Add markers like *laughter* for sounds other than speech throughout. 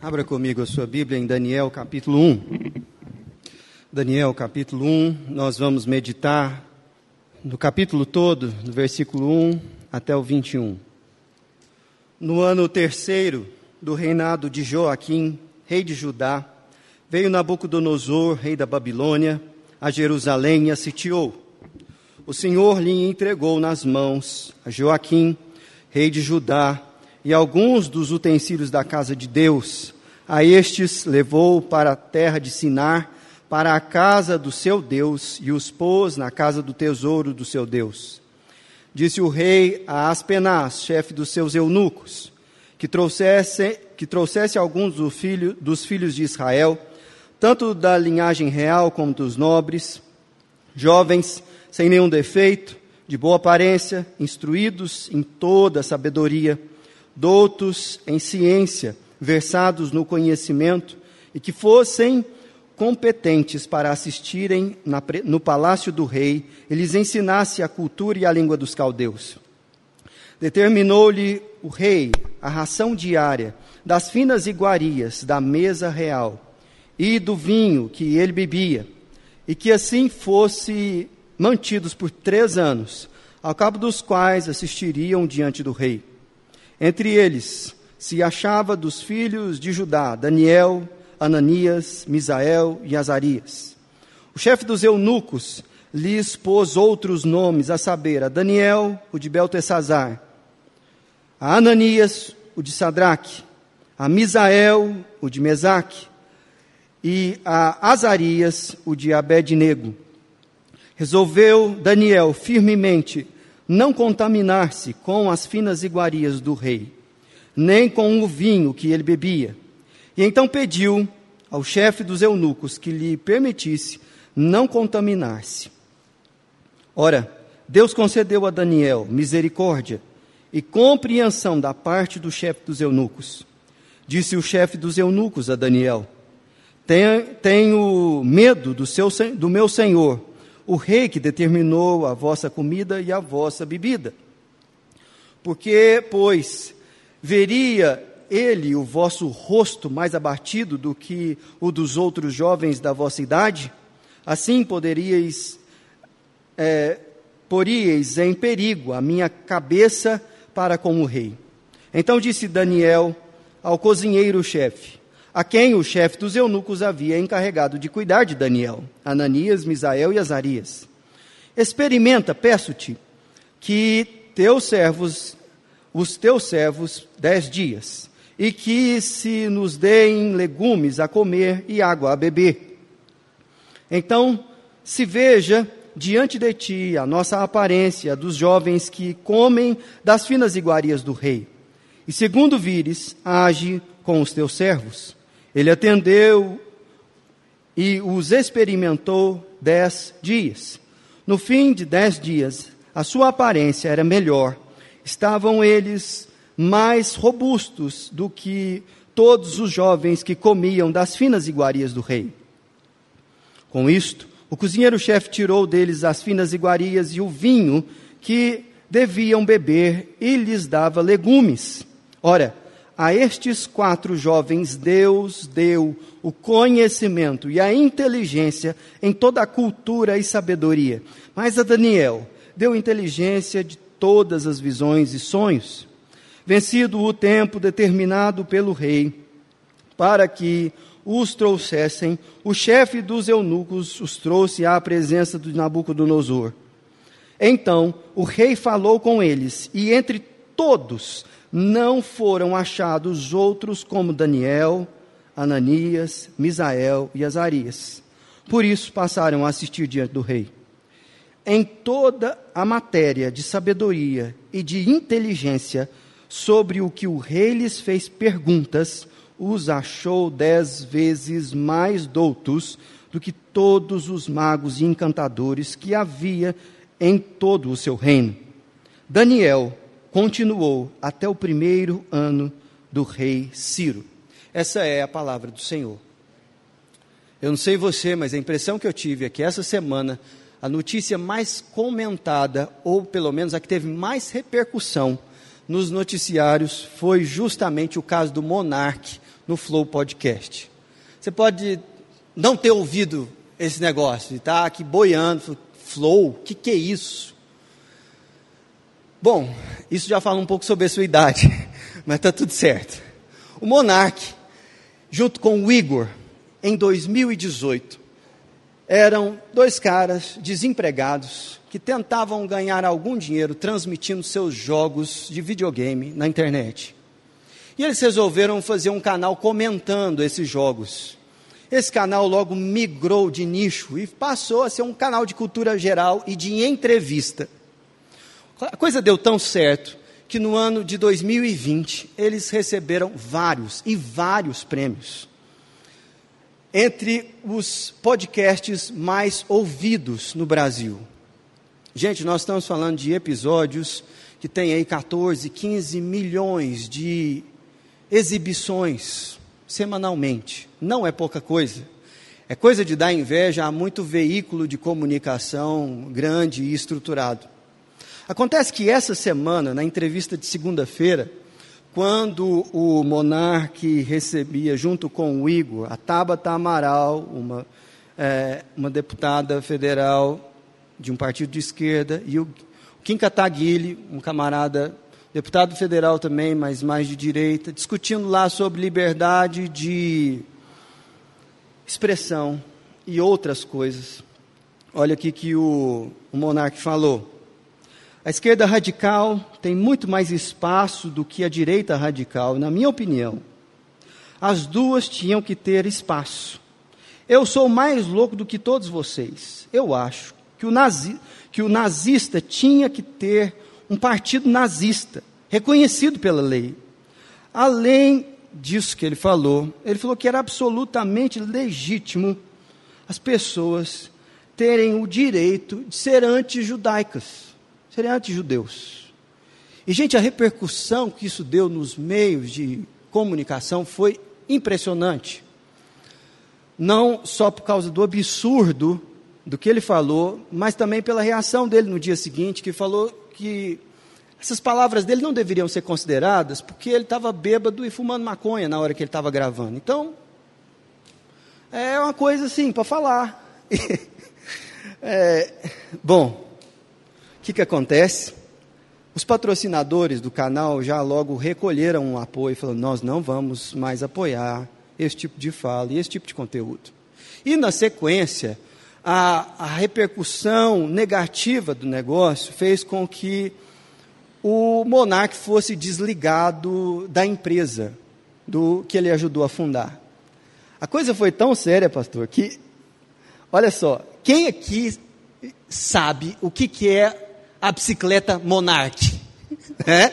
Abra comigo a sua Bíblia em Daniel capítulo 1. Daniel capítulo 1, nós vamos meditar no capítulo todo, do versículo 1 até o 21. No ano terceiro do reinado de Joaquim, rei de Judá, veio Nabucodonosor, rei da Babilônia, a Jerusalém e a sitiou. O Senhor lhe entregou nas mãos a Joaquim, rei de Judá, e alguns dos utensílios da casa de Deus. A estes levou para a terra de Sinar, para a casa do seu Deus, e os pôs na casa do tesouro do seu Deus. Disse o rei a Aspenaz, chefe dos seus eunucos, que trouxesse, que trouxesse alguns do filho, dos filhos de Israel, tanto da linhagem real como dos nobres, jovens, sem nenhum defeito, de boa aparência, instruídos em toda a sabedoria, doutos em ciência, versados no conhecimento e que fossem competentes para assistirem na, no palácio do rei e lhes ensinasse a cultura e a língua dos caldeus. Determinou-lhe o rei a ração diária das finas iguarias da mesa real e do vinho que ele bebia, e que assim fosse mantidos por três anos, ao cabo dos quais assistiriam diante do rei. Entre eles se achava dos filhos de Judá Daniel, Ananias, Misael e Azarias. O chefe dos eunucos lhes pôs outros nomes, a saber, a Daniel, o de Beltesazar, a Ananias, o de Sadraque, a Misael, o de Mesaque, e a Azarias, o de Abednego. Resolveu Daniel firmemente não contaminar-se com as finas iguarias do rei, nem com o vinho que ele bebia. E então pediu ao chefe dos eunucos que lhe permitisse não contaminar-se. Ora, Deus concedeu a Daniel misericórdia e compreensão da parte do chefe dos eunucos. Disse o chefe dos eunucos a Daniel: Tenho medo do, seu, do meu senhor o rei que determinou a vossa comida e a vossa bebida. Porque, pois, veria ele o vosso rosto mais abatido do que o dos outros jovens da vossa idade? Assim poderíeis, é, poríeis em perigo a minha cabeça para com o rei. Então disse Daniel ao cozinheiro-chefe: a quem o chefe dos eunucos havia encarregado de cuidar de Daniel, Ananias, Misael e Azarias. Experimenta, peço-te, que teus servos, os teus servos, dez dias, e que se nos deem legumes a comer e água a beber. Então, se veja diante de ti a nossa aparência dos jovens que comem das finas iguarias do rei. E segundo vires, age com os teus servos. Ele atendeu e os experimentou dez dias. No fim de dez dias, a sua aparência era melhor. Estavam eles mais robustos do que todos os jovens que comiam das finas iguarias do rei. Com isto, o cozinheiro-chefe tirou deles as finas iguarias e o vinho que deviam beber e lhes dava legumes. Ora, a estes quatro jovens, Deus deu o conhecimento e a inteligência em toda a cultura e sabedoria. Mas a Daniel deu inteligência de todas as visões e sonhos. Vencido o tempo determinado pelo rei, para que os trouxessem, o chefe dos eunucos os trouxe à presença de Nabucodonosor. Então o rei falou com eles, e entre todos não foram achados outros como Daniel, Ananias, Misael e Azarias. Por isso passaram a assistir diante do rei. Em toda a matéria de sabedoria e de inteligência sobre o que o rei lhes fez perguntas, os achou dez vezes mais doutos do que todos os magos e encantadores que havia em todo o seu reino. Daniel, continuou até o primeiro ano do rei Ciro. Essa é a palavra do Senhor. Eu não sei você, mas a impressão que eu tive é que essa semana a notícia mais comentada, ou pelo menos a que teve mais repercussão nos noticiários, foi justamente o caso do monarca no Flow Podcast. Você pode não ter ouvido esse negócio e tá aqui boiando, Flow, o que, que é isso? Bom, isso já fala um pouco sobre a sua idade, *laughs* mas está tudo certo. O Monark, junto com o Igor, em 2018, eram dois caras desempregados que tentavam ganhar algum dinheiro transmitindo seus jogos de videogame na internet. E eles resolveram fazer um canal comentando esses jogos. Esse canal logo migrou de nicho e passou a ser um canal de cultura geral e de entrevista. A coisa deu tão certo que no ano de 2020 eles receberam vários e vários prêmios. Entre os podcasts mais ouvidos no Brasil. Gente, nós estamos falando de episódios que têm aí 14, 15 milhões de exibições semanalmente. Não é pouca coisa. É coisa de dar inveja a muito veículo de comunicação grande e estruturado. Acontece que essa semana, na entrevista de segunda-feira, quando o monarque recebia, junto com o Igor, a Tabata Amaral, uma, é, uma deputada federal de um partido de esquerda, e o Kim Kataguiri, um camarada deputado federal também, mas mais de direita, discutindo lá sobre liberdade de expressão e outras coisas. Olha aqui que o, o monarca falou. A esquerda radical tem muito mais espaço do que a direita radical, na minha opinião. As duas tinham que ter espaço. Eu sou mais louco do que todos vocês. Eu acho que o, nazi, que o nazista tinha que ter um partido nazista, reconhecido pela lei. Além disso que ele falou, ele falou que era absolutamente legítimo as pessoas terem o direito de ser anti-judaicas, serem anti-judeus. E, gente, a repercussão que isso deu nos meios de comunicação foi impressionante. Não só por causa do absurdo do que ele falou, mas também pela reação dele no dia seguinte, que falou que essas palavras dele não deveriam ser consideradas porque ele estava bêbado e fumando maconha na hora que ele estava gravando. Então, é uma coisa assim, para falar. *laughs* é, bom, que, que acontece? Os patrocinadores do canal já logo recolheram um apoio, falando: nós não vamos mais apoiar esse tipo de fala e esse tipo de conteúdo. E na sequência, a, a repercussão negativa do negócio fez com que o monarca fosse desligado da empresa do que ele ajudou a fundar. A coisa foi tão séria, pastor, que, olha só, quem aqui sabe o que, que é a bicicleta Monarch? É?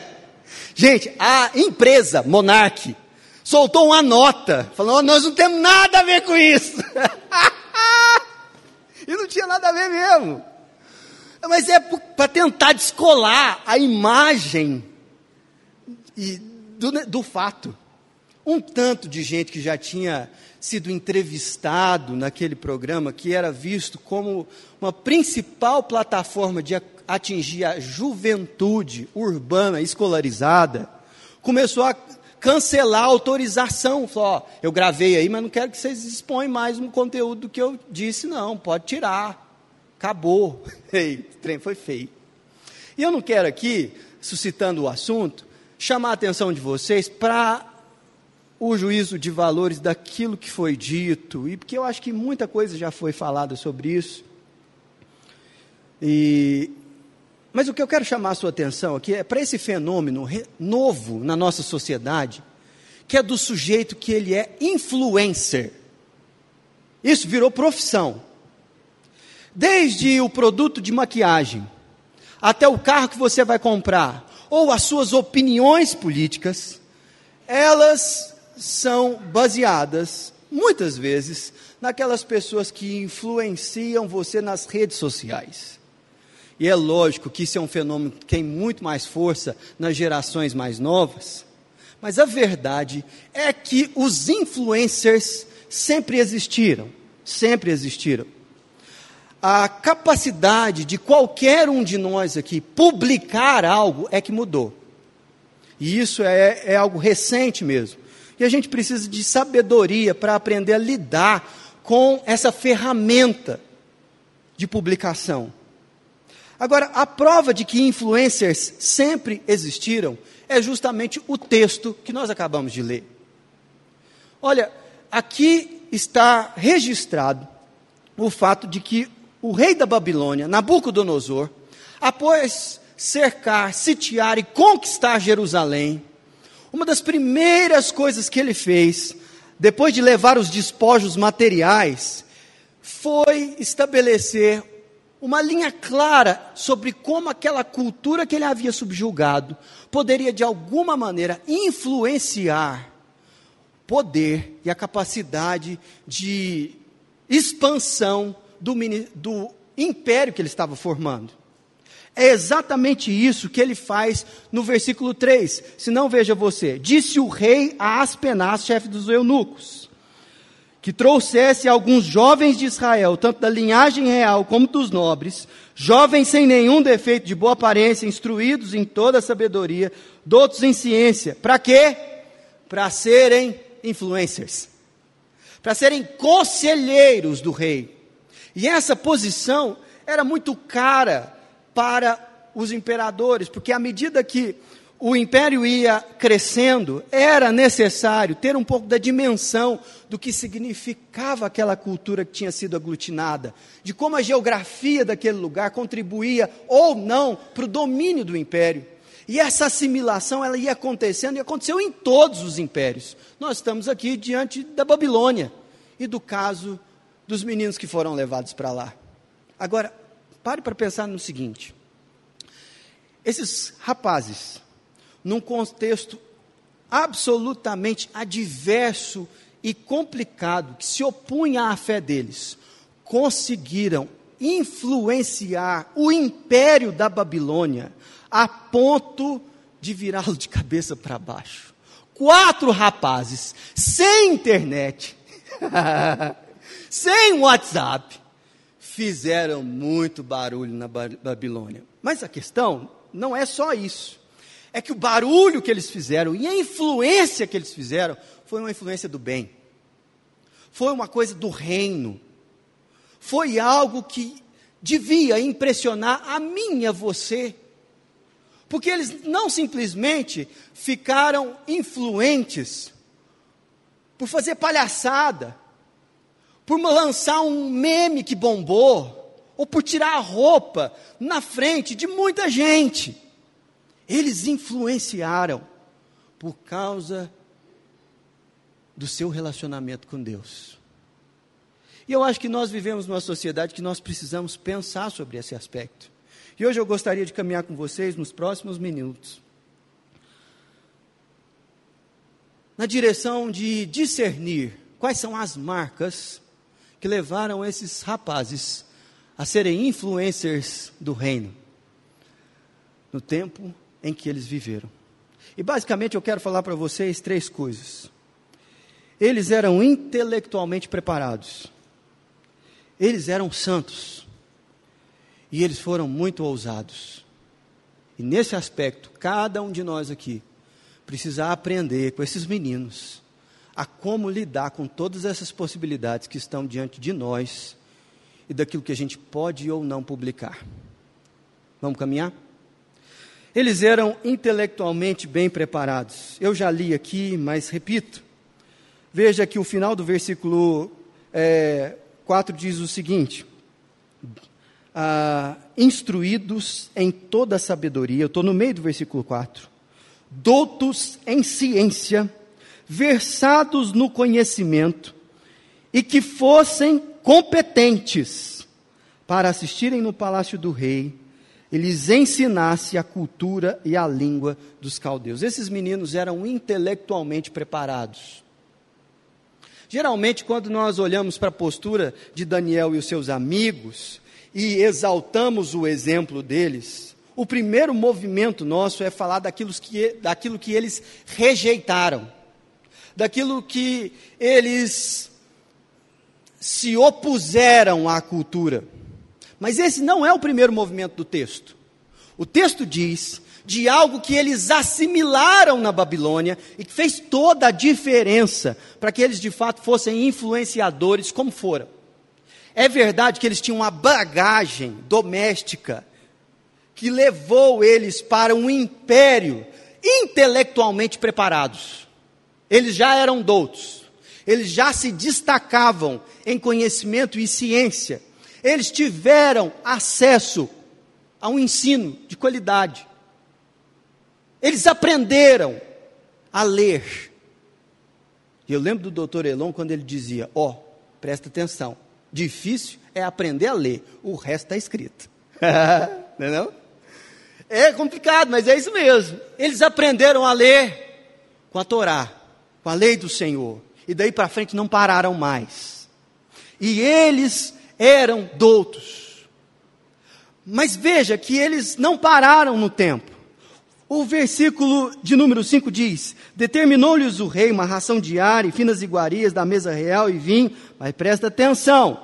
Gente, a empresa Monarch soltou uma nota, falando: oh, nós não temos nada a ver com isso. *laughs* e não tinha nada a ver mesmo. Mas é para tentar descolar a imagem do, do fato. Um tanto de gente que já tinha sido entrevistado naquele programa, que era visto como uma principal plataforma de atingir a juventude urbana escolarizada, começou a cancelar a autorização. Falou: ó, eu gravei aí, mas não quero que vocês exponham mais um conteúdo do que eu disse, não, pode tirar acabou. *laughs* Ei, o trem foi feio. E eu não quero aqui, suscitando o assunto, chamar a atenção de vocês para o juízo de valores daquilo que foi dito, e porque eu acho que muita coisa já foi falada sobre isso. E, mas o que eu quero chamar a sua atenção aqui é para esse fenômeno novo na nossa sociedade, que é do sujeito que ele é influencer. Isso virou profissão. Desde o produto de maquiagem, até o carro que você vai comprar, ou as suas opiniões políticas, elas são baseadas, muitas vezes, naquelas pessoas que influenciam você nas redes sociais. E é lógico que isso é um fenômeno que tem muito mais força nas gerações mais novas, mas a verdade é que os influencers sempre existiram, sempre existiram a capacidade de qualquer um de nós aqui publicar algo é que mudou. E isso é, é algo recente mesmo. e a gente precisa de sabedoria para aprender a lidar com essa ferramenta de publicação. Agora, a prova de que influencers sempre existiram é justamente o texto que nós acabamos de ler. Olha, aqui está registrado o fato de que o rei da Babilônia, Nabucodonosor, após cercar, sitiar e conquistar Jerusalém, uma das primeiras coisas que ele fez, depois de levar os despojos materiais, foi estabelecer uma linha clara sobre como aquela cultura que ele havia subjugado poderia de alguma maneira influenciar poder e a capacidade de expansão do, do império que ele estava formando. É exatamente isso que ele faz no versículo 3. Se não, veja você. Disse o rei a Aspenaz, chefe dos eunucos, que trouxesse alguns jovens de Israel, tanto da linhagem real como dos nobres, jovens sem nenhum defeito de boa aparência, instruídos em toda a sabedoria, doutos em ciência. Para quê? Para serem influencers. Para serem conselheiros do rei. E essa posição era muito cara para os imperadores, porque à medida que o império ia crescendo, era necessário ter um pouco da dimensão do que significava aquela cultura que tinha sido aglutinada, de como a geografia daquele lugar contribuía ou não para o domínio do império. E essa assimilação ela ia acontecendo e aconteceu em todos os impérios. Nós estamos aqui diante da Babilônia e do caso dos meninos que foram levados para lá. Agora, pare para pensar no seguinte: esses rapazes, num contexto absolutamente adverso e complicado, que se opunha à fé deles, conseguiram influenciar o império da Babilônia a ponto de virá-lo de cabeça para baixo. Quatro rapazes, sem internet, *laughs* sem WhatsApp, fizeram muito barulho na Babilônia. Mas a questão não é só isso. É que o barulho que eles fizeram e a influência que eles fizeram foi uma influência do bem. Foi uma coisa do reino. Foi algo que devia impressionar a mim e a você. Porque eles não simplesmente ficaram influentes por fazer palhaçada, por lançar um meme que bombou, ou por tirar a roupa na frente de muita gente. Eles influenciaram por causa do seu relacionamento com Deus. E eu acho que nós vivemos numa sociedade que nós precisamos pensar sobre esse aspecto. E hoje eu gostaria de caminhar com vocês nos próximos minutos na direção de discernir quais são as marcas que levaram esses rapazes a serem influencers do reino no tempo em que eles viveram. E basicamente eu quero falar para vocês três coisas. Eles eram intelectualmente preparados. Eles eram santos. E eles foram muito ousados. E nesse aspecto, cada um de nós aqui precisa aprender com esses meninos a como lidar com todas essas possibilidades que estão diante de nós e daquilo que a gente pode ou não publicar. Vamos caminhar? Eles eram intelectualmente bem preparados. Eu já li aqui, mas repito. Veja que o final do versículo é, 4 diz o seguinte: ah, instruídos em toda sabedoria, eu estou no meio do versículo 4, doutos em ciência, versados no conhecimento e que fossem competentes para assistirem no palácio do rei lhes ensinasse a cultura e a língua dos caldeus. Esses meninos eram intelectualmente preparados. Geralmente, quando nós olhamos para a postura de Daniel e os seus amigos e exaltamos o exemplo deles, o primeiro movimento nosso é falar daquilo que, daquilo que eles rejeitaram daquilo que eles se opuseram à cultura. Mas esse não é o primeiro movimento do texto. O texto diz de algo que eles assimilaram na Babilônia e que fez toda a diferença para que eles de fato fossem influenciadores como foram. É verdade que eles tinham uma bagagem doméstica que levou eles para um império intelectualmente preparados. Eles já eram doutos, eles já se destacavam em conhecimento e ciência, eles tiveram acesso a um ensino de qualidade. Eles aprenderam a ler. E eu lembro do doutor Elon quando ele dizia: Ó, oh, presta atenção, difícil é aprender a ler, o resto está escrito. *laughs* não é não? É complicado, mas é isso mesmo. Eles aprenderam a ler com a Torá, com a lei do Senhor. E daí para frente não pararam mais. E eles eram doutos. Mas veja que eles não pararam no tempo. O versículo de número 5 diz: Determinou-lhes o rei uma ração diária e finas iguarias da mesa real e vinho, mas presta atenção.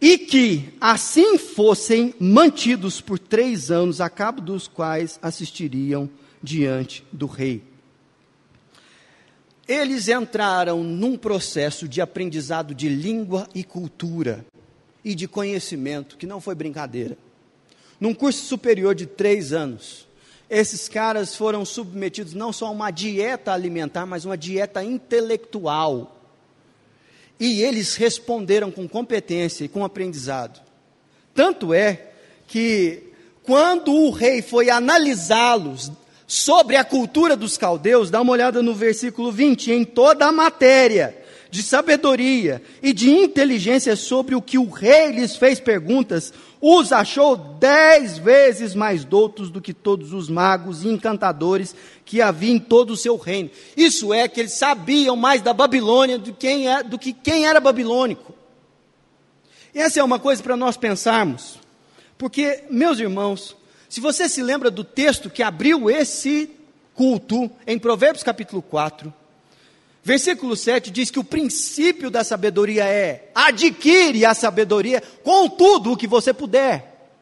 E que assim fossem mantidos por três anos, a cabo dos quais assistiriam diante do rei. Eles entraram num processo de aprendizado de língua e cultura e de conhecimento que não foi brincadeira num curso superior de três anos, esses caras foram submetidos não só a uma dieta alimentar, mas uma dieta intelectual. E eles responderam com competência e com aprendizado. Tanto é que, quando o rei foi analisá-los sobre a cultura dos caldeus, dá uma olhada no versículo 20, em toda a matéria de sabedoria e de inteligência sobre o que o rei lhes fez perguntas, os achou dez vezes mais doutos do que todos os magos e encantadores que havia em todo o seu reino. Isso é que eles sabiam mais da Babilônia do, quem é, do que quem era babilônico. E essa é uma coisa para nós pensarmos, porque, meus irmãos, se você se lembra do texto que abriu esse culto, em Provérbios capítulo 4, Versículo 7 diz que o princípio da sabedoria é: adquire a sabedoria com tudo o que você puder.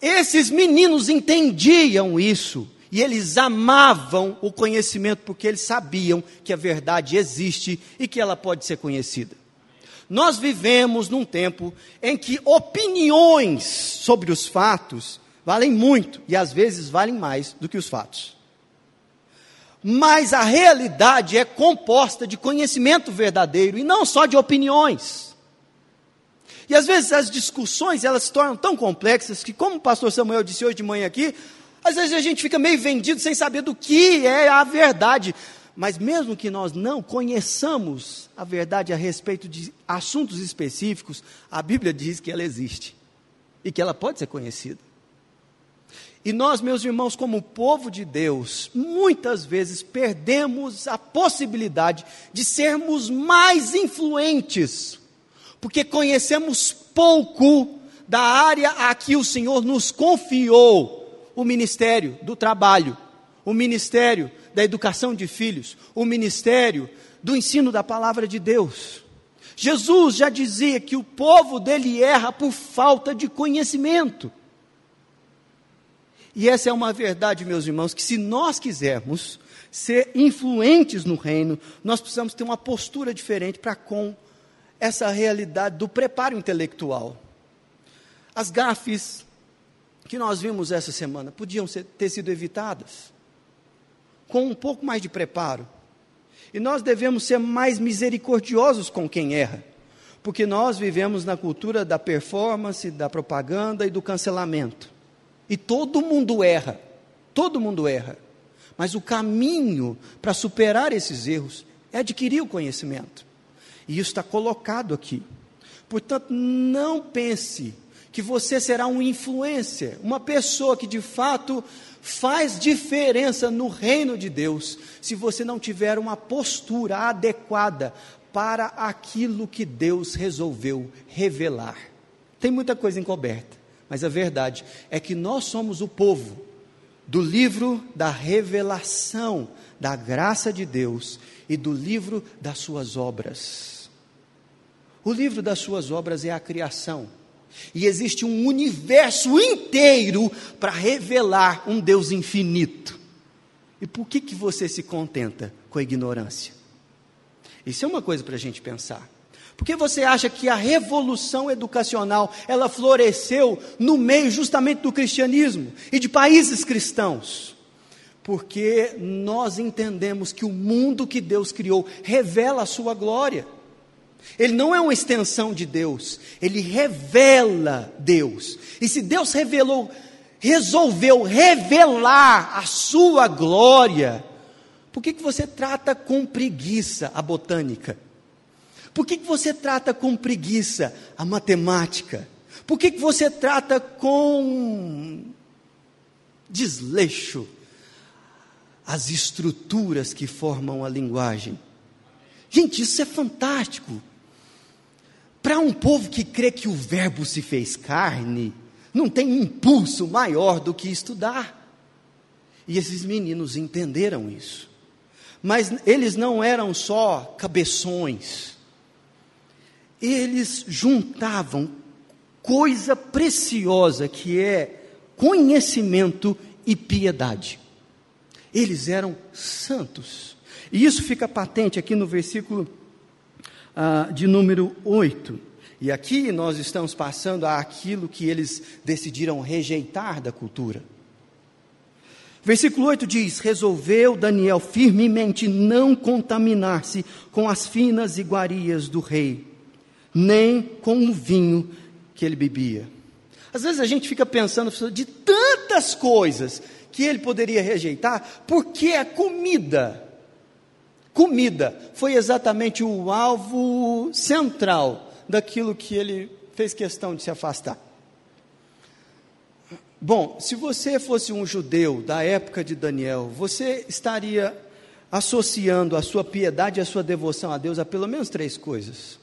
Esses meninos entendiam isso e eles amavam o conhecimento porque eles sabiam que a verdade existe e que ela pode ser conhecida. Nós vivemos num tempo em que opiniões sobre os fatos valem muito e às vezes valem mais do que os fatos mas a realidade é composta de conhecimento verdadeiro e não só de opiniões. E às vezes as discussões elas se tornam tão complexas que, como o pastor Samuel disse hoje de manhã aqui, às vezes a gente fica meio vendido sem saber do que é a verdade. Mas mesmo que nós não conheçamos a verdade a respeito de assuntos específicos, a Bíblia diz que ela existe e que ela pode ser conhecida. E nós, meus irmãos, como povo de Deus, muitas vezes perdemos a possibilidade de sermos mais influentes, porque conhecemos pouco da área a que o Senhor nos confiou o ministério do trabalho, o ministério da educação de filhos, o ministério do ensino da palavra de Deus. Jesus já dizia que o povo dele erra por falta de conhecimento. E essa é uma verdade, meus irmãos, que se nós quisermos ser influentes no reino, nós precisamos ter uma postura diferente para com essa realidade do preparo intelectual. As gafes que nós vimos essa semana podiam ser, ter sido evitadas com um pouco mais de preparo. E nós devemos ser mais misericordiosos com quem erra, porque nós vivemos na cultura da performance, da propaganda e do cancelamento. E todo mundo erra, todo mundo erra. Mas o caminho para superar esses erros é adquirir o conhecimento. E isso está colocado aqui. Portanto, não pense que você será um influencer, uma pessoa que de fato faz diferença no reino de Deus, se você não tiver uma postura adequada para aquilo que Deus resolveu revelar. Tem muita coisa encoberta. Mas a verdade é que nós somos o povo do livro da revelação da graça de Deus e do livro das suas obras. O livro das suas obras é a criação, E existe um universo inteiro para revelar um Deus infinito. E por que, que você se contenta com a ignorância? Isso é uma coisa para a gente pensar. Por que você acha que a revolução educacional ela floresceu no meio justamente do cristianismo e de países cristãos? Porque nós entendemos que o mundo que Deus criou revela a sua glória. Ele não é uma extensão de Deus, ele revela Deus. E se Deus revelou, resolveu revelar a sua glória, por que, que você trata com preguiça a botânica? Por que, que você trata com preguiça a matemática? Por que, que você trata com desleixo as estruturas que formam a linguagem? Gente, isso é fantástico. Para um povo que crê que o Verbo se fez carne, não tem impulso maior do que estudar. E esses meninos entenderam isso. Mas eles não eram só cabeções, eles juntavam coisa preciosa que é conhecimento e piedade. Eles eram santos. E isso fica patente aqui no versículo ah, de número 8. E aqui nós estamos passando àquilo que eles decidiram rejeitar da cultura. Versículo 8 diz: Resolveu Daniel firmemente não contaminar-se com as finas iguarias do rei, nem com o vinho que ele bebia. Às vezes a gente fica pensando de tantas coisas que ele poderia rejeitar, porque a comida Comida foi exatamente o alvo central daquilo que ele fez questão de se afastar. Bom, se você fosse um judeu da época de Daniel, você estaria associando a sua piedade e a sua devoção a Deus a pelo menos três coisas: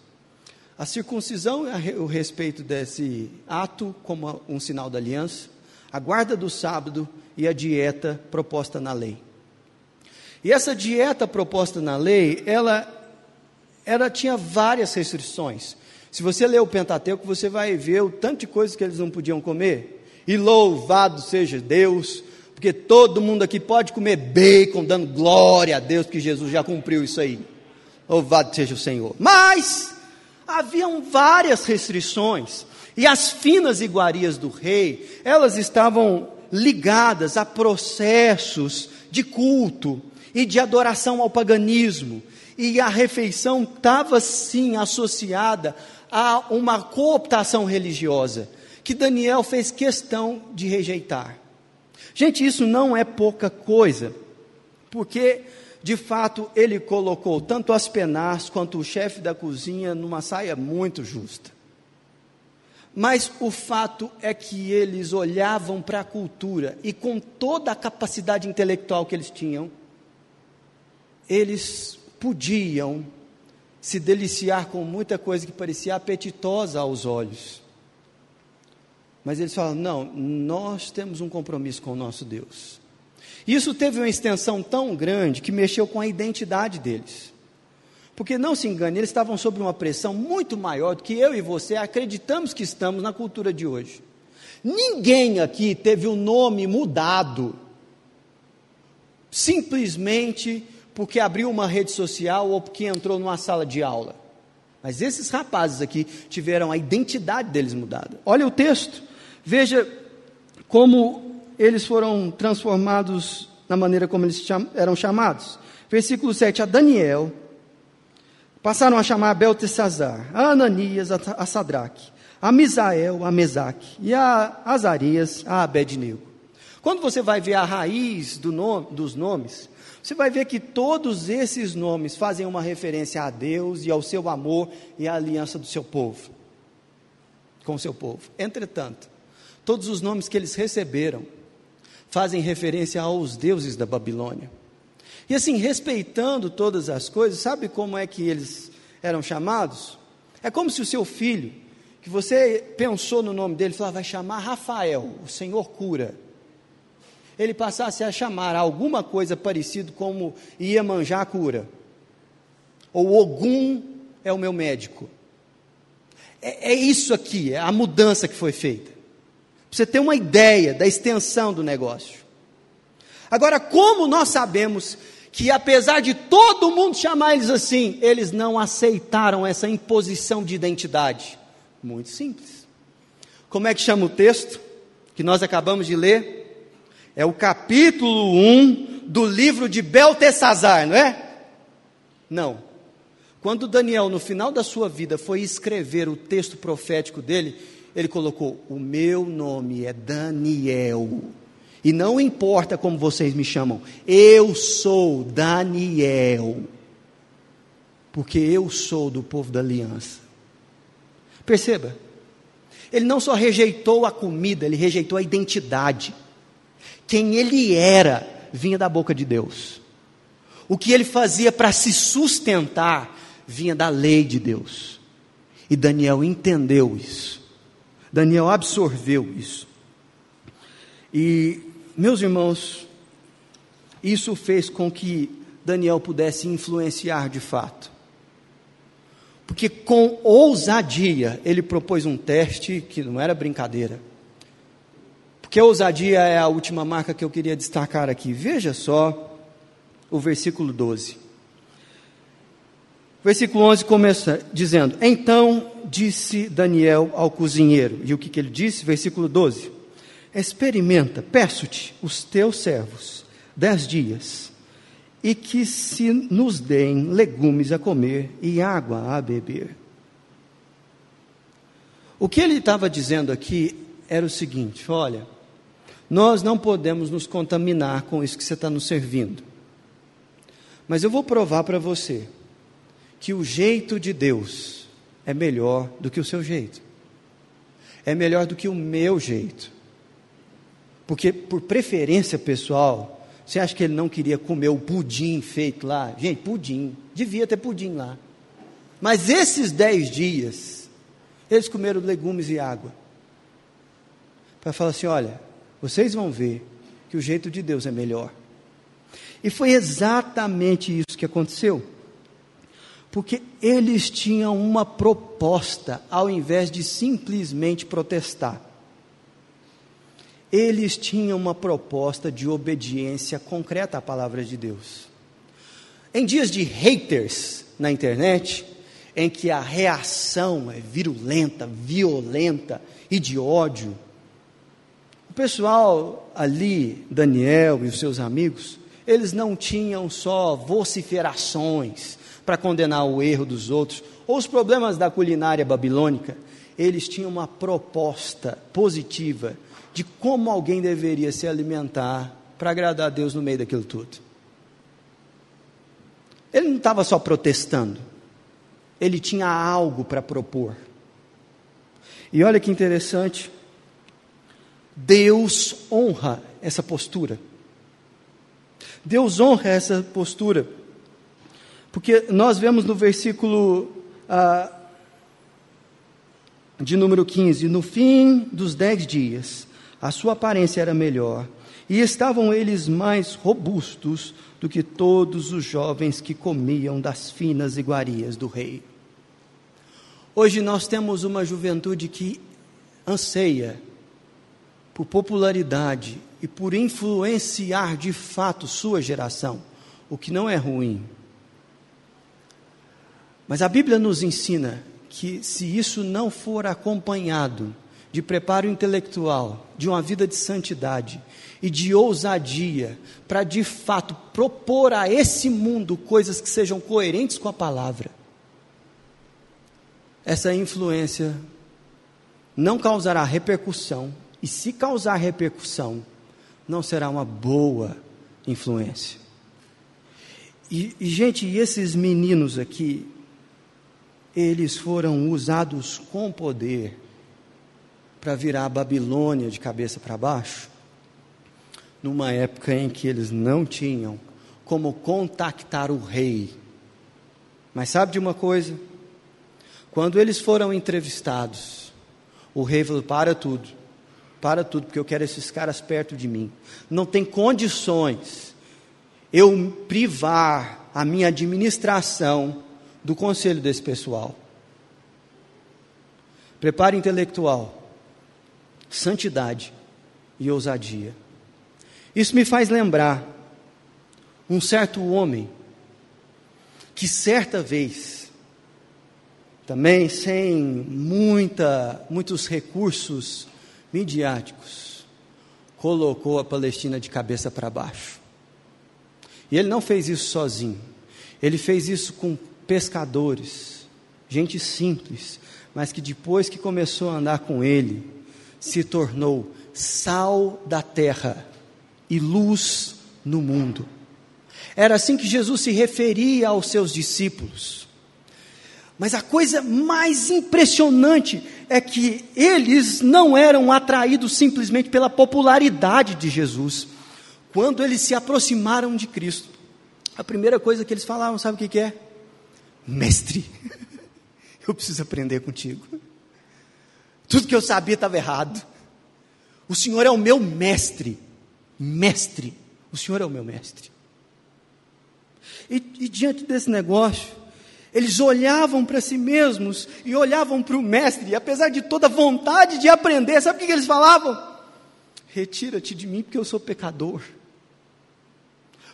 a circuncisão, o respeito desse ato como um sinal da aliança, a guarda do sábado e a dieta proposta na lei. E essa dieta proposta na lei, ela, ela tinha várias restrições. Se você ler o Pentateuco, você vai ver o tanto de coisas que eles não podiam comer. E louvado seja Deus, porque todo mundo aqui pode comer bacon, dando glória a Deus, porque Jesus já cumpriu isso aí. Louvado seja o Senhor. Mas haviam várias restrições. E as finas iguarias do rei, elas estavam ligadas a processos de culto, e de adoração ao paganismo. E a refeição estava sim associada a uma cooptação religiosa, que Daniel fez questão de rejeitar. Gente, isso não é pouca coisa, porque de fato ele colocou tanto as penas quanto o chefe da cozinha numa saia muito justa. Mas o fato é que eles olhavam para a cultura e com toda a capacidade intelectual que eles tinham, eles podiam se deliciar com muita coisa que parecia apetitosa aos olhos. Mas eles falam: não, nós temos um compromisso com o nosso Deus. Isso teve uma extensão tão grande que mexeu com a identidade deles. Porque não se engane, eles estavam sob uma pressão muito maior do que eu e você acreditamos que estamos na cultura de hoje. Ninguém aqui teve o nome mudado simplesmente porque abriu uma rede social ou porque entrou numa sala de aula. Mas esses rapazes aqui tiveram a identidade deles mudada. Olha o texto, veja como eles foram transformados na maneira como eles eram chamados. Versículo 7: A Daniel passaram a chamar Beltesazar, a Ananias, a Sadraque, a Misael, a Mesaque e a Azarias, a Abednego. Quando você vai ver a raiz do nome, dos nomes, você vai ver que todos esses nomes fazem uma referência a Deus e ao seu amor e à aliança do seu povo, com o seu povo. Entretanto, todos os nomes que eles receberam fazem referência aos deuses da Babilônia. E assim, respeitando todas as coisas, sabe como é que eles eram chamados? É como se o seu filho, que você pensou no nome dele, falava, vai chamar Rafael, o Senhor cura ele passasse a chamar alguma coisa parecido como Iemanjá cura, ou Ogum é o meu médico. É, é isso aqui, é a mudança que foi feita. Pra você ter uma ideia da extensão do negócio. Agora, como nós sabemos que apesar de todo mundo chamar eles assim, eles não aceitaram essa imposição de identidade? Muito simples. Como é que chama o texto que nós acabamos de ler? É o capítulo 1 do livro de Beltesazar, não é? Não. Quando Daniel, no final da sua vida, foi escrever o texto profético dele, ele colocou: O meu nome é Daniel. E não importa como vocês me chamam, eu sou Daniel. Porque eu sou do povo da aliança. Perceba, ele não só rejeitou a comida, ele rejeitou a identidade. Quem ele era vinha da boca de Deus. O que ele fazia para se sustentar vinha da lei de Deus. E Daniel entendeu isso. Daniel absorveu isso. E, meus irmãos, isso fez com que Daniel pudesse influenciar de fato. Porque com ousadia ele propôs um teste que não era brincadeira. Porque ousadia é a última marca que eu queria destacar aqui. Veja só o versículo 12. Versículo 11 começa dizendo: Então disse Daniel ao cozinheiro. E o que, que ele disse? Versículo 12: Experimenta, peço-te, os teus servos, dez dias, e que se nos deem legumes a comer e água a beber. O que ele estava dizendo aqui era o seguinte: olha, nós não podemos nos contaminar com isso que você está nos servindo. Mas eu vou provar para você que o jeito de Deus é melhor do que o seu jeito, é melhor do que o meu jeito. Porque, por preferência pessoal, você acha que ele não queria comer o pudim feito lá? Gente, pudim, devia ter pudim lá. Mas esses dez dias, eles comeram legumes e água. Para falar assim: olha, vocês vão ver que o jeito de Deus é melhor. E foi exatamente isso que aconteceu. Porque eles tinham uma proposta, ao invés de simplesmente protestar. Eles tinham uma proposta de obediência concreta à palavra de Deus. Em dias de haters na internet, em que a reação é virulenta, violenta e de ódio, pessoal ali, Daniel e os seus amigos, eles não tinham só vociferações para condenar o erro dos outros ou os problemas da culinária babilônica, eles tinham uma proposta positiva de como alguém deveria se alimentar para agradar a Deus no meio daquilo tudo. Ele não estava só protestando, ele tinha algo para propor. E olha que interessante, Deus honra essa postura. Deus honra essa postura. Porque nós vemos no versículo ah, de número 15: no fim dos dez dias, a sua aparência era melhor, e estavam eles mais robustos do que todos os jovens que comiam das finas iguarias do rei. Hoje nós temos uma juventude que anseia por popularidade e por influenciar de fato sua geração, o que não é ruim. Mas a Bíblia nos ensina que se isso não for acompanhado de preparo intelectual, de uma vida de santidade e de ousadia para de fato propor a esse mundo coisas que sejam coerentes com a palavra, essa influência não causará repercussão e se causar repercussão, não será uma boa influência. E, e, gente, e esses meninos aqui, eles foram usados com poder para virar a Babilônia de cabeça para baixo, numa época em que eles não tinham como contactar o rei. Mas sabe de uma coisa? Quando eles foram entrevistados, o rei falou: para tudo para tudo, porque eu quero esses caras perto de mim. Não tem condições eu privar a minha administração do conselho desse pessoal. preparo intelectual, santidade e ousadia. Isso me faz lembrar um certo homem que certa vez, também sem muita, muitos recursos midiáticos, colocou a Palestina de cabeça para baixo. E ele não fez isso sozinho. Ele fez isso com pescadores, gente simples, mas que depois que começou a andar com ele, se tornou sal da terra e luz no mundo. Era assim que Jesus se referia aos seus discípulos. Mas a coisa mais impressionante é que eles não eram atraídos simplesmente pela popularidade de Jesus. Quando eles se aproximaram de Cristo, a primeira coisa que eles falavam, sabe o que, é? Mestre, *laughs* eu preciso aprender contigo. Tudo que eu sabia estava errado. O Senhor é o meu mestre. Mestre. O Senhor é o meu mestre. E, e diante desse negócio, eles olhavam para si mesmos e olhavam para o mestre, e apesar de toda vontade de aprender, sabe o que eles falavam? Retira-te de mim, porque eu sou pecador.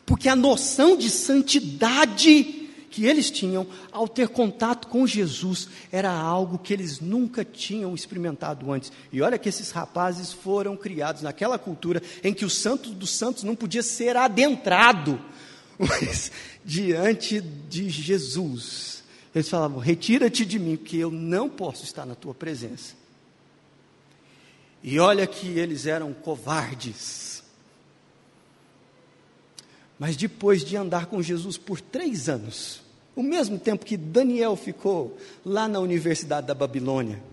Porque a noção de santidade que eles tinham ao ter contato com Jesus era algo que eles nunca tinham experimentado antes. E olha que esses rapazes foram criados naquela cultura em que o santo dos santos não podia ser adentrado, *laughs* mas diante de Jesus, eles falavam: Retira-te de mim, porque eu não posso estar na tua presença. E olha que eles eram covardes. Mas depois de andar com Jesus por três anos, o mesmo tempo que Daniel ficou lá na Universidade da Babilônia,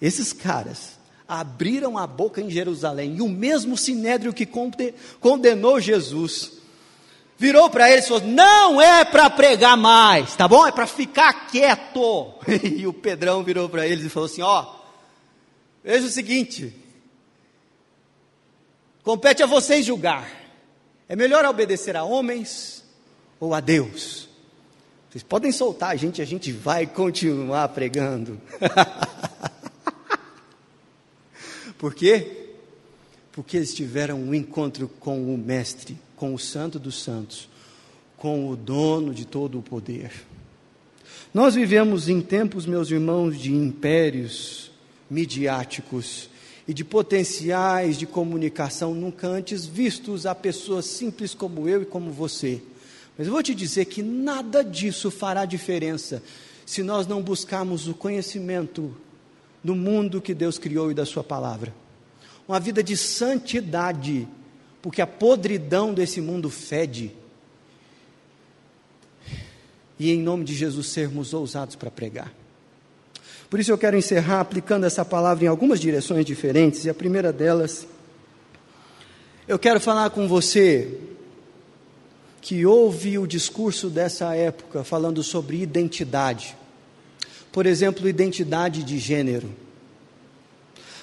esses caras abriram a boca em Jerusalém e o mesmo sinédrio que condenou Jesus virou para eles e falou: Não é para pregar mais, tá bom? É para ficar quieto. *laughs* E o Pedrão virou para eles e falou assim: Ó, veja o seguinte, compete a vocês julgar: é melhor obedecer a homens ou a Deus? Vocês podem soltar a gente, a gente vai continuar pregando. *laughs* Por quê? Porque eles tiveram um encontro com o Mestre, com o Santo dos Santos, com o dono de todo o poder. Nós vivemos em tempos, meus irmãos, de impérios midiáticos e de potenciais de comunicação nunca antes vistos a pessoas simples como eu e como você mas eu vou te dizer que nada disso fará diferença se nós não buscarmos o conhecimento do mundo que Deus criou e da Sua palavra. Uma vida de santidade, porque a podridão desse mundo fede. E em nome de Jesus sermos ousados para pregar. Por isso eu quero encerrar aplicando essa palavra em algumas direções diferentes, e a primeira delas, eu quero falar com você que ouve o discurso dessa época falando sobre identidade. Por exemplo, identidade de gênero.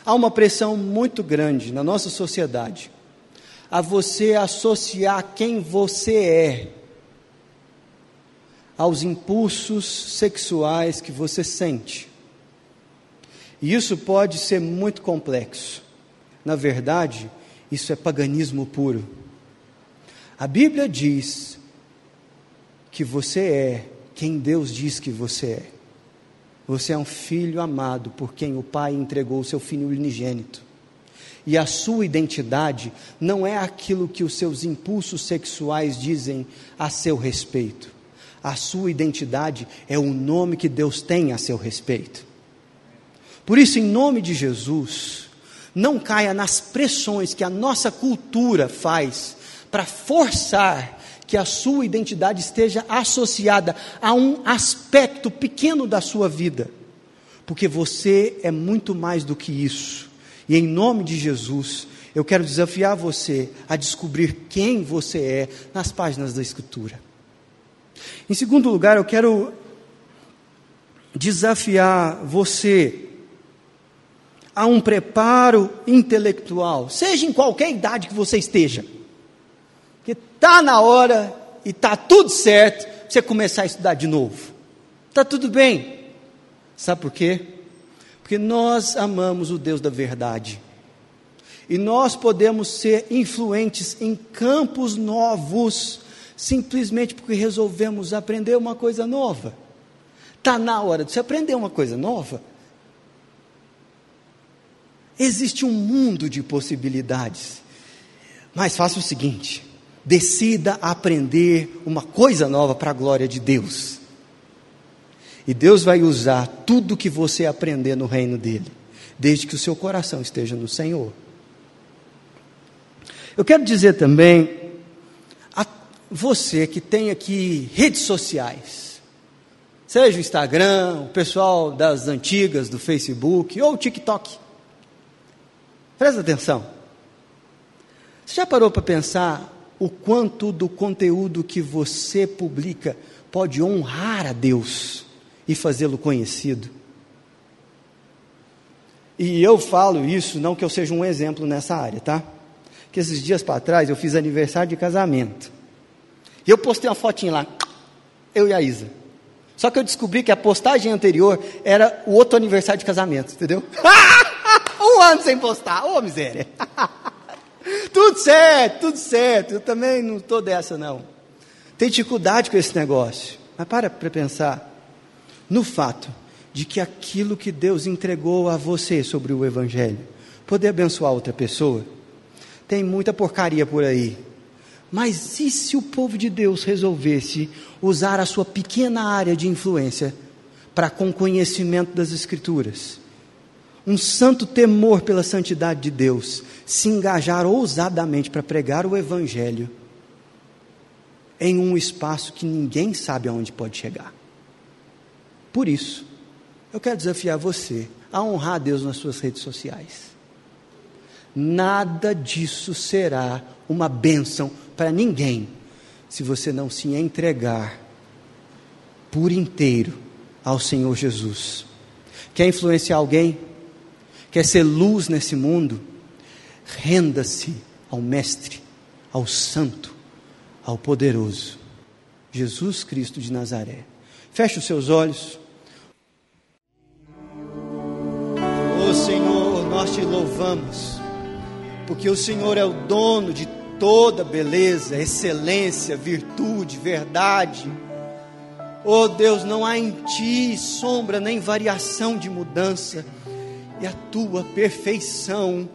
Há uma pressão muito grande na nossa sociedade a você associar quem você é aos impulsos sexuais que você sente. E isso pode ser muito complexo. Na verdade, isso é paganismo puro. A Bíblia diz que você é quem Deus diz que você é. Você é um filho amado por quem o Pai entregou o seu filho unigênito. E a sua identidade não é aquilo que os seus impulsos sexuais dizem a seu respeito. A sua identidade é o nome que Deus tem a seu respeito. Por isso, em nome de Jesus, não caia nas pressões que a nossa cultura faz para forçar que a sua identidade esteja associada a um aspecto pequeno da sua vida, porque você é muito mais do que isso. E em nome de Jesus, eu quero desafiar você a descobrir quem você é nas páginas da Escritura. Em segundo lugar, eu quero desafiar você a um preparo intelectual, seja em qualquer idade que você esteja que está na hora e está tudo certo você começar a estudar de novo. Está tudo bem. Sabe por quê? Porque nós amamos o Deus da verdade. E nós podemos ser influentes em campos novos, simplesmente porque resolvemos aprender uma coisa nova. Está na hora de você aprender uma coisa nova. Existe um mundo de possibilidades. Mas faça o seguinte: decida aprender uma coisa nova para a glória de Deus. E Deus vai usar tudo que você aprender no reino dele, desde que o seu coração esteja no Senhor. Eu quero dizer também a você que tem aqui redes sociais, seja o Instagram, o pessoal das antigas do Facebook ou o TikTok. Presta atenção. Você já parou para pensar o quanto do conteúdo que você publica pode honrar a Deus e fazê-lo conhecido? E eu falo isso, não que eu seja um exemplo nessa área, tá? que esses dias para trás eu fiz aniversário de casamento. E eu postei uma fotinha lá, eu e a Isa. Só que eu descobri que a postagem anterior era o outro aniversário de casamento, entendeu? *laughs* um ano sem postar, ô oh, miséria. *laughs* tudo certo, tudo certo. Eu também não estou dessa, não. Tem dificuldade com esse negócio. Mas para para pensar no fato de que aquilo que Deus entregou a você sobre o Evangelho, poder abençoar outra pessoa, tem muita porcaria por aí. Mas e se o povo de Deus resolvesse usar a sua pequena área de influência para com conhecimento das Escrituras? Um santo temor pela santidade de Deus, se engajar ousadamente para pregar o Evangelho em um espaço que ninguém sabe aonde pode chegar. Por isso, eu quero desafiar você a honrar a Deus nas suas redes sociais nada disso será uma bênção para ninguém se você não se entregar por inteiro ao Senhor Jesus. Quer influenciar alguém? Quer ser luz nesse mundo? Renda-se ao Mestre, ao Santo, ao Poderoso, Jesus Cristo de Nazaré. Feche os seus olhos. Senhor, nós te louvamos porque o Senhor é o dono de toda beleza, excelência, virtude, verdade. Oh Deus, não há em ti sombra nem variação de mudança, e a tua perfeição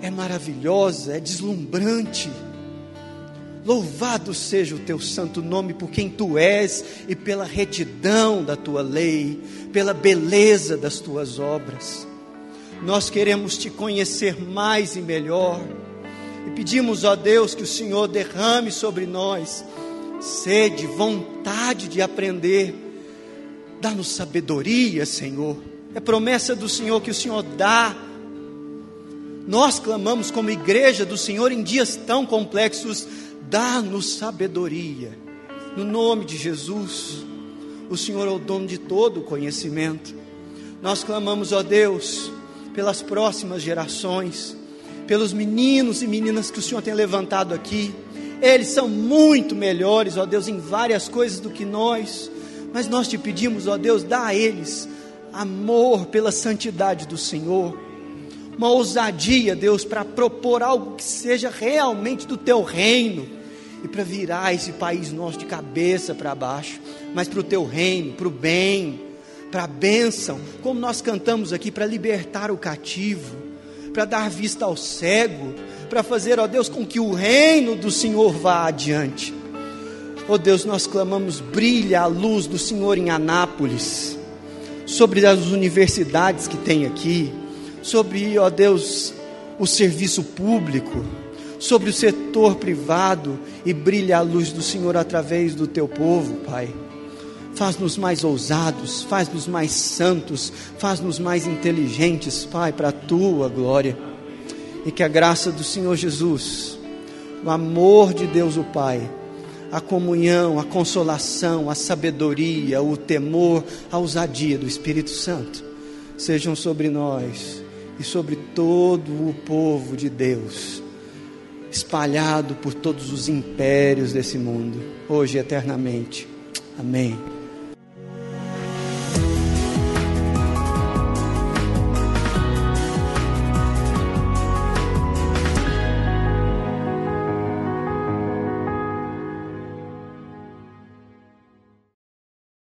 é maravilhosa, é deslumbrante. Louvado seja o teu santo nome por quem tu és e pela retidão da tua lei, pela beleza das tuas obras. Nós queremos te conhecer mais e melhor. E pedimos, ó Deus, que o Senhor derrame sobre nós sede, vontade de aprender. Dá-nos sabedoria, Senhor. É promessa do Senhor que o Senhor dá. Nós clamamos como igreja do Senhor em dias tão complexos. Dá-nos sabedoria. No nome de Jesus. O Senhor é o dono de todo o conhecimento. Nós clamamos, ó Deus, pelas próximas gerações, pelos meninos e meninas que o Senhor tem levantado aqui. Eles são muito melhores, ó Deus, em várias coisas do que nós, mas nós te pedimos, ó Deus, dá a eles amor pela santidade do Senhor, uma ousadia, Deus, para propor algo que seja realmente do teu reino e para virar esse país nosso de cabeça para baixo, mas para o teu reino, para o bem, para a bênção, como nós cantamos aqui, para libertar o cativo, para dar vista ao cego, para fazer, ó Deus, com que o reino do Senhor vá adiante. Ó Deus, nós clamamos, brilha a luz do Senhor em Anápolis, sobre as universidades que tem aqui, sobre, ó Deus, o serviço público, sobre o setor privado, e brilha a luz do Senhor através do teu povo, Pai faz-nos mais ousados, faz-nos mais santos, faz-nos mais inteligentes, Pai, para a tua glória. E que a graça do Senhor Jesus, o amor de Deus o Pai, a comunhão, a consolação, a sabedoria, o temor, a ousadia do Espírito Santo sejam sobre nós e sobre todo o povo de Deus, espalhado por todos os impérios desse mundo, hoje e eternamente. Amém.